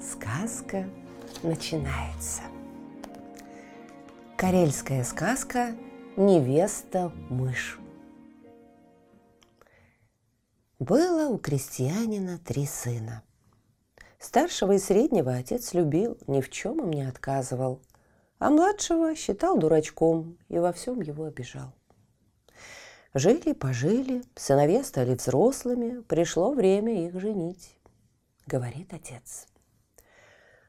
Сказка начинается. Карельская сказка «Невеста-мышь». Было у крестьянина три сына. Старшего и среднего отец любил, ни в чем им не отказывал, а младшего считал дурачком и во всем его обижал. Жили-пожили, сыновья стали взрослыми, пришло время их женить, говорит отец –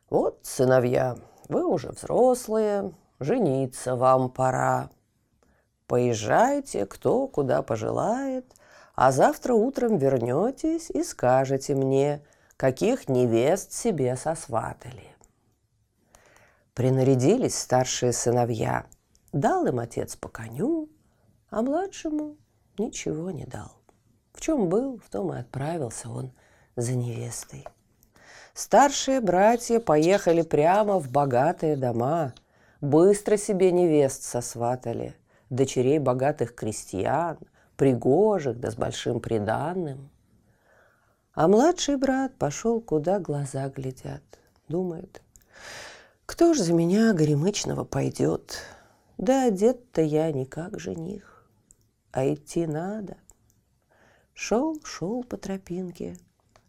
вот, сыновья, вы уже взрослые, жениться вам пора. Поезжайте, кто куда пожелает, а завтра утром вернетесь и скажете мне, каких невест себе сосватали. Принарядились старшие сыновья, дал им отец по коню, а младшему ничего не дал. В чем был, в том и отправился он за невестой. Старшие братья поехали прямо в богатые дома, быстро себе невест сосватали, дочерей богатых крестьян, пригожих да с большим приданным. А младший брат пошел, куда глаза глядят. Думает, кто ж за меня горемычного пойдет? Да одет-то я не как жених, а идти надо. Шел, шел по тропинке,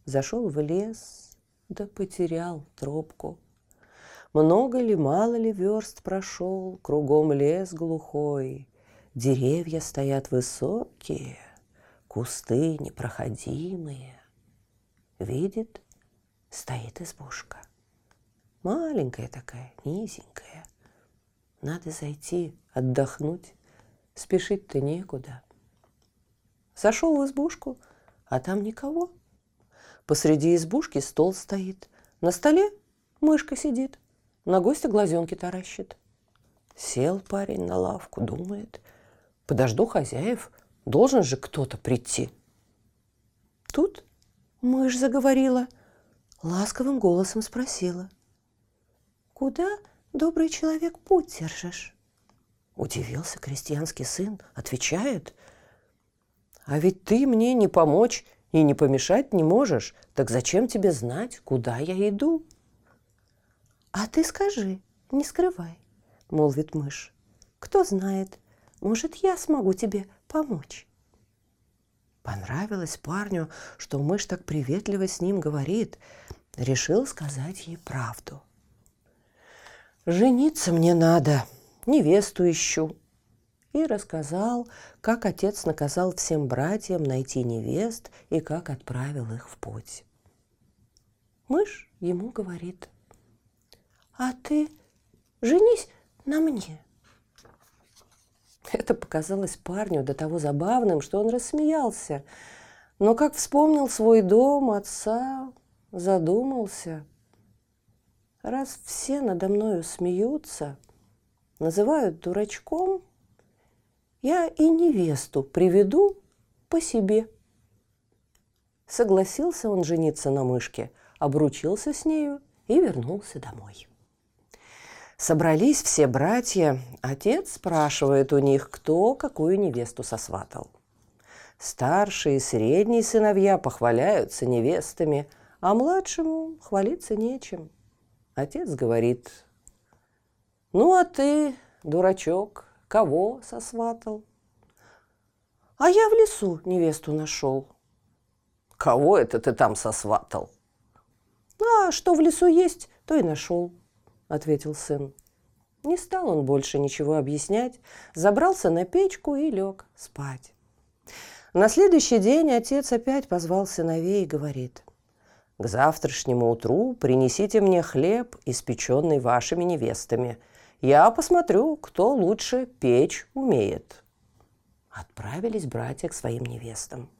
зашел в лес, да потерял тропку. Много ли, мало ли верст прошел, кругом лес глухой, Деревья стоят высокие, кусты непроходимые. Видит, стоит избушка. Маленькая такая, низенькая. Надо зайти, отдохнуть. Спешить-то некуда. Зашел в избушку, а там никого. Посреди избушки стол стоит. На столе мышка сидит. На гостя глазенки таращит. Сел парень на лавку, думает. Подожду хозяев. Должен же кто-то прийти. Тут мышь заговорила. Ласковым голосом спросила. «Куда, добрый человек, путь держишь?» Удивился крестьянский сын, отвечает. «А ведь ты мне не помочь и не помешать не можешь, так зачем тебе знать, куда я иду? А ты скажи, не скрывай, молвит мышь. Кто знает, может, я смогу тебе помочь. Понравилось парню, что мышь так приветливо с ним говорит. Решил сказать ей правду. «Жениться мне надо, невесту ищу», и рассказал, как отец наказал всем братьям найти невест и как отправил их в путь. Мышь ему говорит, «А ты женись на мне». Это показалось парню до того забавным, что он рассмеялся. Но как вспомнил свой дом, отца, задумался. Раз все надо мною смеются, называют дурачком – я и невесту приведу по себе. Согласился он жениться на мышке, обручился с нею и вернулся домой. Собрались все братья, отец спрашивает у них, кто какую невесту сосватал. Старшие и средние сыновья похваляются невестами, а младшему хвалиться нечем. Отец говорит, ну а ты, дурачок, Кого сосватал? А я в лесу невесту нашел. Кого это ты там сосватал? А что в лесу есть, то и нашел, ответил сын. Не стал он больше ничего объяснять, забрался на печку и лег спать. На следующий день отец опять позвал сыновей и говорит, «К завтрашнему утру принесите мне хлеб, испеченный вашими невестами – я посмотрю, кто лучше печь умеет. Отправились братья к своим невестам.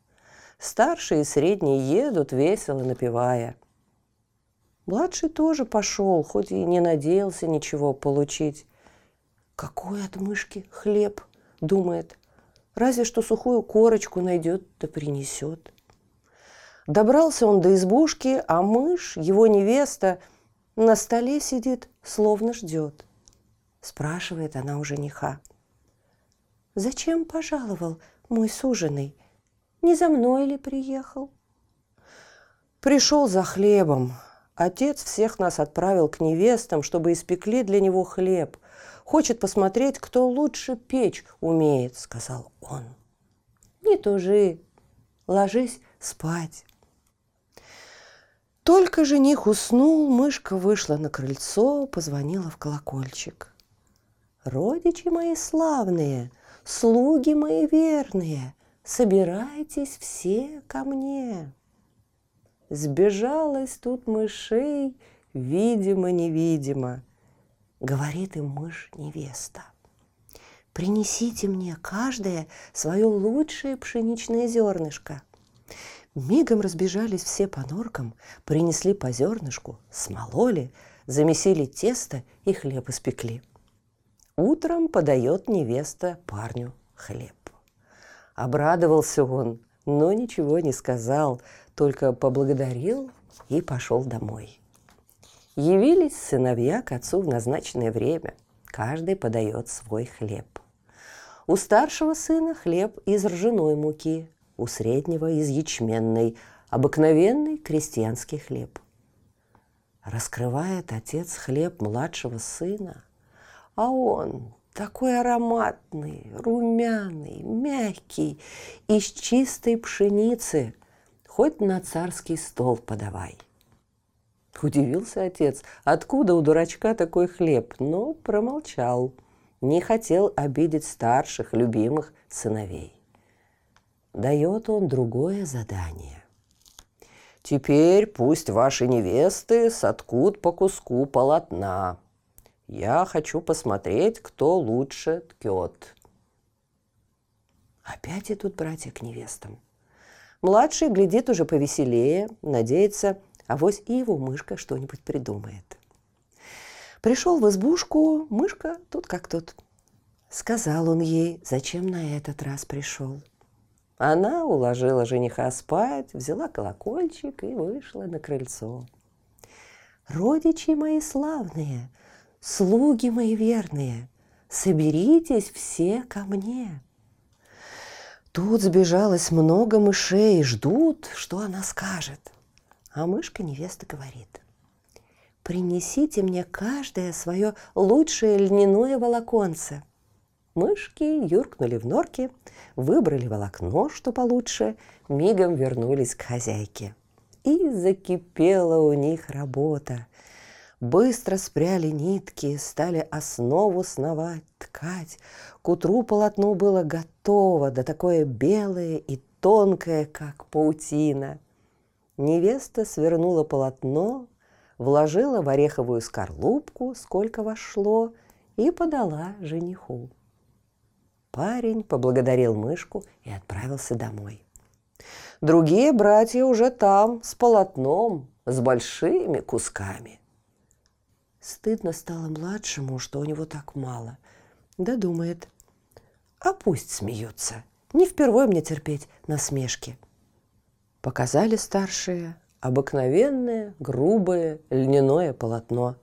Старшие и средние едут, весело напевая. Младший тоже пошел, хоть и не надеялся ничего получить. Какой от мышки хлеб, думает. Разве что сухую корочку найдет да принесет. Добрался он до избушки, а мышь, его невеста, на столе сидит, словно ждет. Спрашивает она у жениха. «Зачем пожаловал мой суженый? Не за мной ли приехал?» «Пришел за хлебом. Отец всех нас отправил к невестам, чтобы испекли для него хлеб. Хочет посмотреть, кто лучше печь умеет», — сказал он. «Не тужи, ложись спать». Только жених уснул, мышка вышла на крыльцо, позвонила в колокольчик. «Родичи мои славные, слуги мои верные, собирайтесь все ко мне!» Сбежалась тут мышей, видимо-невидимо. Говорит им мышь-невеста. Принесите мне каждое свое лучшее пшеничное зернышко. Мигом разбежались все по норкам, принесли по зернышку, смололи, замесили тесто и хлеб испекли. Утром подает невеста парню хлеб. Обрадовался он, но ничего не сказал, только поблагодарил и пошел домой. Явились сыновья к отцу в назначенное время. Каждый подает свой хлеб. У старшего сына хлеб из ржаной муки, у среднего из ячменной, обыкновенный крестьянский хлеб. Раскрывает отец хлеб младшего сына, а он такой ароматный, румяный, мягкий, из чистой пшеницы, хоть на царский стол подавай. Удивился отец, откуда у дурачка такой хлеб, но промолчал, не хотел обидеть старших, любимых сыновей дает он другое задание. Теперь пусть ваши невесты соткут по куску полотна. Я хочу посмотреть, кто лучше ткет. Опять идут братья к невестам. Младший глядит уже повеселее, надеется, авось и его мышка что-нибудь придумает. Пришел в избушку, мышка тут как тут. Сказал он ей, зачем на этот раз пришел. Она уложила жениха спать, взяла колокольчик и вышла на крыльцо. «Родичи мои славные, слуги мои верные, соберитесь все ко мне!» Тут сбежалось много мышей, ждут, что она скажет. А мышка невеста говорит. «Принесите мне каждое свое лучшее льняное волоконце – Мышки юркнули в норки, выбрали волокно, что получше, мигом вернулись к хозяйке. И закипела у них работа. Быстро спряли нитки, стали основу сновать, ткать. К утру полотно было готово, да такое белое и тонкое, как паутина. Невеста свернула полотно, вложила в ореховую скорлупку, сколько вошло, и подала жениху. Парень поблагодарил мышку и отправился домой. Другие братья уже там, с полотном, с большими кусками. Стыдно стало младшему, что у него так мало. Да думает, а пусть смеются. Не впервой мне терпеть насмешки. Показали старшие обыкновенное, грубое льняное полотно.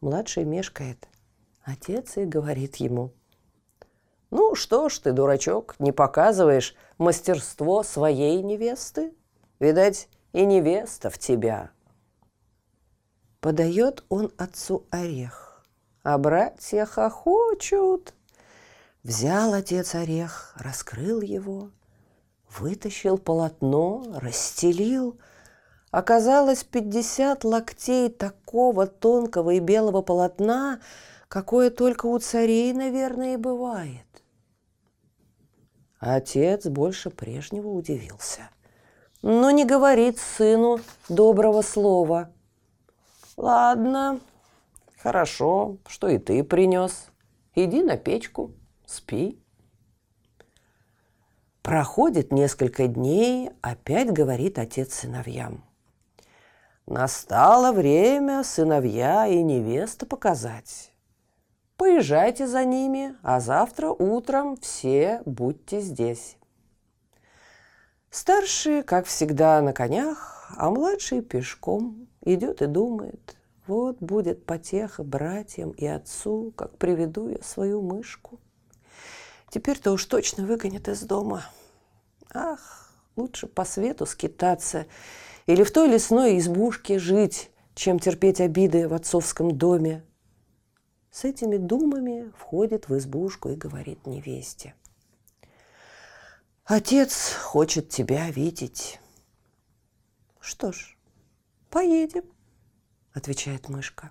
Младший мешкает. Отец и говорит ему – ну что ж ты, дурачок, не показываешь мастерство своей невесты? Видать, и невеста в тебя. Подает он отцу орех, а братья хохочут. Взял отец орех, раскрыл его, вытащил полотно, расстелил. Оказалось пятьдесят локтей такого тонкого и белого полотна, какое только у царей, наверное, и бывает. Отец больше прежнего удивился. Но не говорит сыну доброго слова. Ладно, хорошо, что и ты принес. Иди на печку, спи. Проходит несколько дней, опять говорит отец сыновьям. Настало время сыновья и невеста показать. Поезжайте за ними, а завтра утром все будьте здесь. Старший, как всегда, на конях, а младший пешком идет и думает, вот будет потеха братьям и отцу, как приведу я свою мышку. Теперь-то уж точно выгонят из дома. Ах, лучше по свету скитаться или в той лесной избушке жить, чем терпеть обиды в отцовском доме. С этими думами входит в избушку и говорит невесте – Отец хочет тебя видеть. Что ж, поедем, отвечает мышка.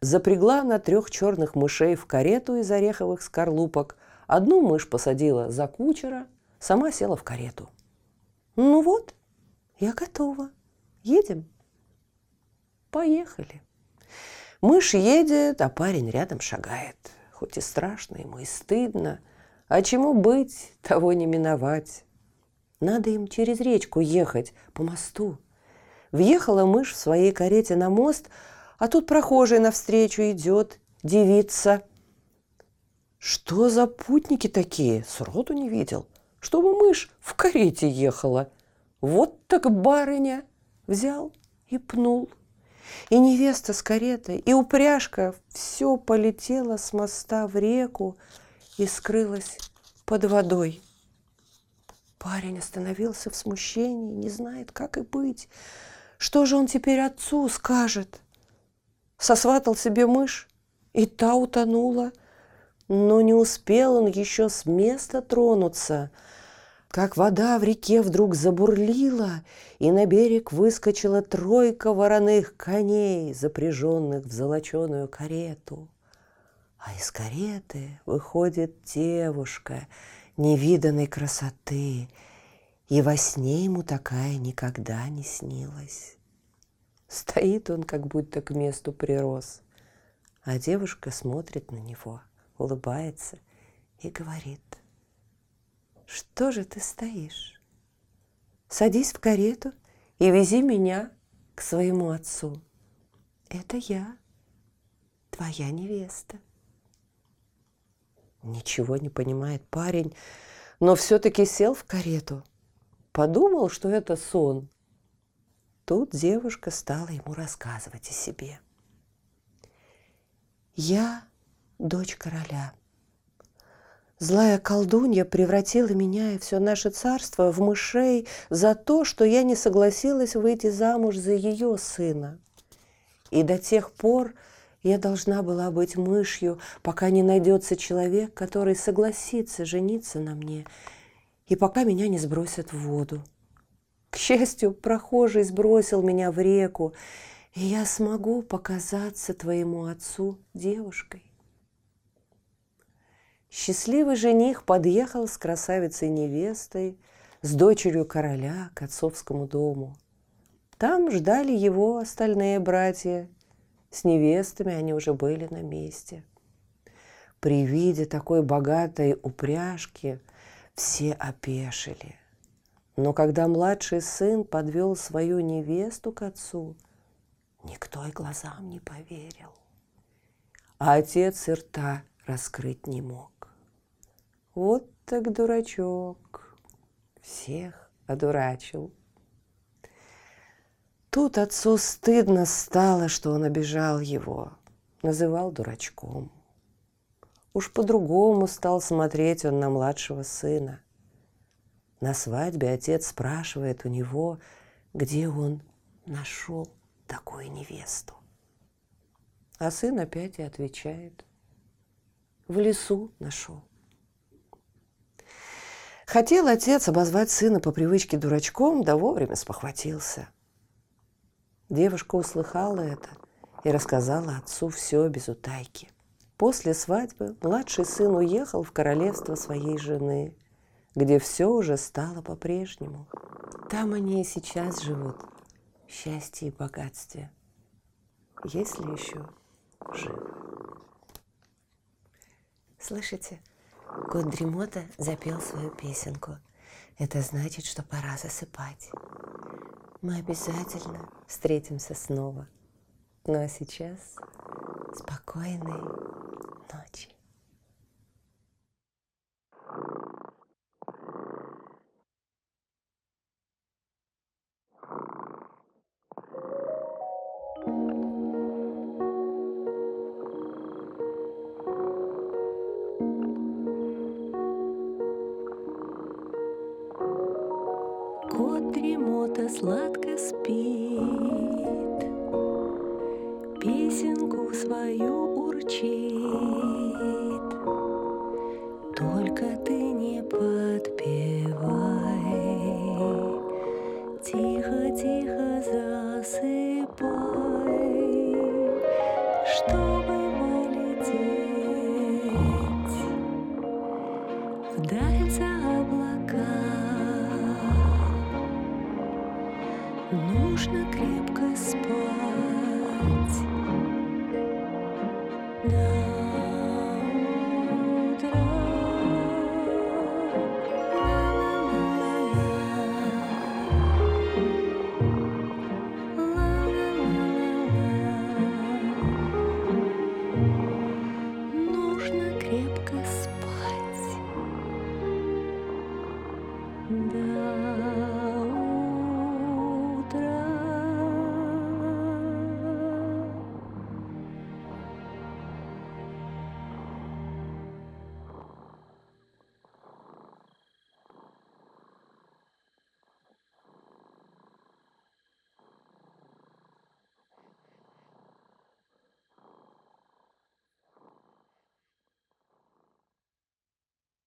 Запрягла на трех черных мышей в карету из ореховых скорлупок. Одну мышь посадила за кучера, сама села в карету. Ну вот, я готова. Едем? Поехали. Мышь едет, а парень рядом шагает. Хоть и страшно ему, и стыдно – а чему быть, того не миновать. Надо им через речку ехать, по мосту. Въехала мышь в своей карете на мост, а тут прохожий навстречу идет, девица. Что за путники такие? Сроду не видел. Чтобы мышь в карете ехала. Вот так барыня взял и пнул. И невеста с каретой, и упряжка все полетело с моста в реку, и скрылась под водой. Парень остановился в смущении, не знает, как и быть. Что же он теперь отцу скажет? Сосватал себе мышь, и та утонула. Но не успел он еще с места тронуться, как вода в реке вдруг забурлила, и на берег выскочила тройка вороных коней, запряженных в золоченую карету. А из кареты выходит девушка невиданной красоты, и во сне ему такая никогда не снилась. Стоит он, как будто к месту прирос, а девушка смотрит на него, улыбается и говорит, «Что же ты стоишь? Садись в карету и вези меня к своему отцу. Это я, твоя невеста». Ничего не понимает парень, но все-таки сел в карету. Подумал, что это сон. Тут девушка стала ему рассказывать о себе. «Я дочь короля. Злая колдунья превратила меня и все наше царство в мышей за то, что я не согласилась выйти замуж за ее сына. И до тех пор, я должна была быть мышью, пока не найдется человек, который согласится жениться на мне, и пока меня не сбросят в воду. К счастью, прохожий сбросил меня в реку, и я смогу показаться твоему отцу девушкой. Счастливый жених подъехал с красавицей-невестой, с дочерью короля к отцовскому дому. Там ждали его остальные братья с невестами они уже были на месте. При виде такой богатой упряжки все опешили. Но когда младший сын подвел свою невесту к отцу, никто и глазам не поверил. А отец и рта раскрыть не мог. Вот так дурачок. Всех одурачил. Тут отцу стыдно стало, что он обижал его, называл дурачком. Уж по-другому стал смотреть он на младшего сына. На свадьбе отец спрашивает у него, где он нашел такую невесту. А сын опять и отвечает, в лесу нашел. Хотел отец обозвать сына по привычке дурачком, да вовремя спохватился. Девушка услыхала это и рассказала отцу все без утайки. После свадьбы младший сын уехал в королевство своей жены, где все уже стало по-прежнему. Там они и сейчас живут в счастье и богатстве, если еще живы. Слышите, кот Дремота запел свою песенку. Это значит, что пора засыпать. Мы обязательно встретимся снова. Ну а сейчас спокойной ночи. Кот дремота сладко спит, Песенку свою урчит. Только ты не подпевай, Тихо-тихо засыпай, Чтобы полететь вдаль за облака. Нужно крепко спать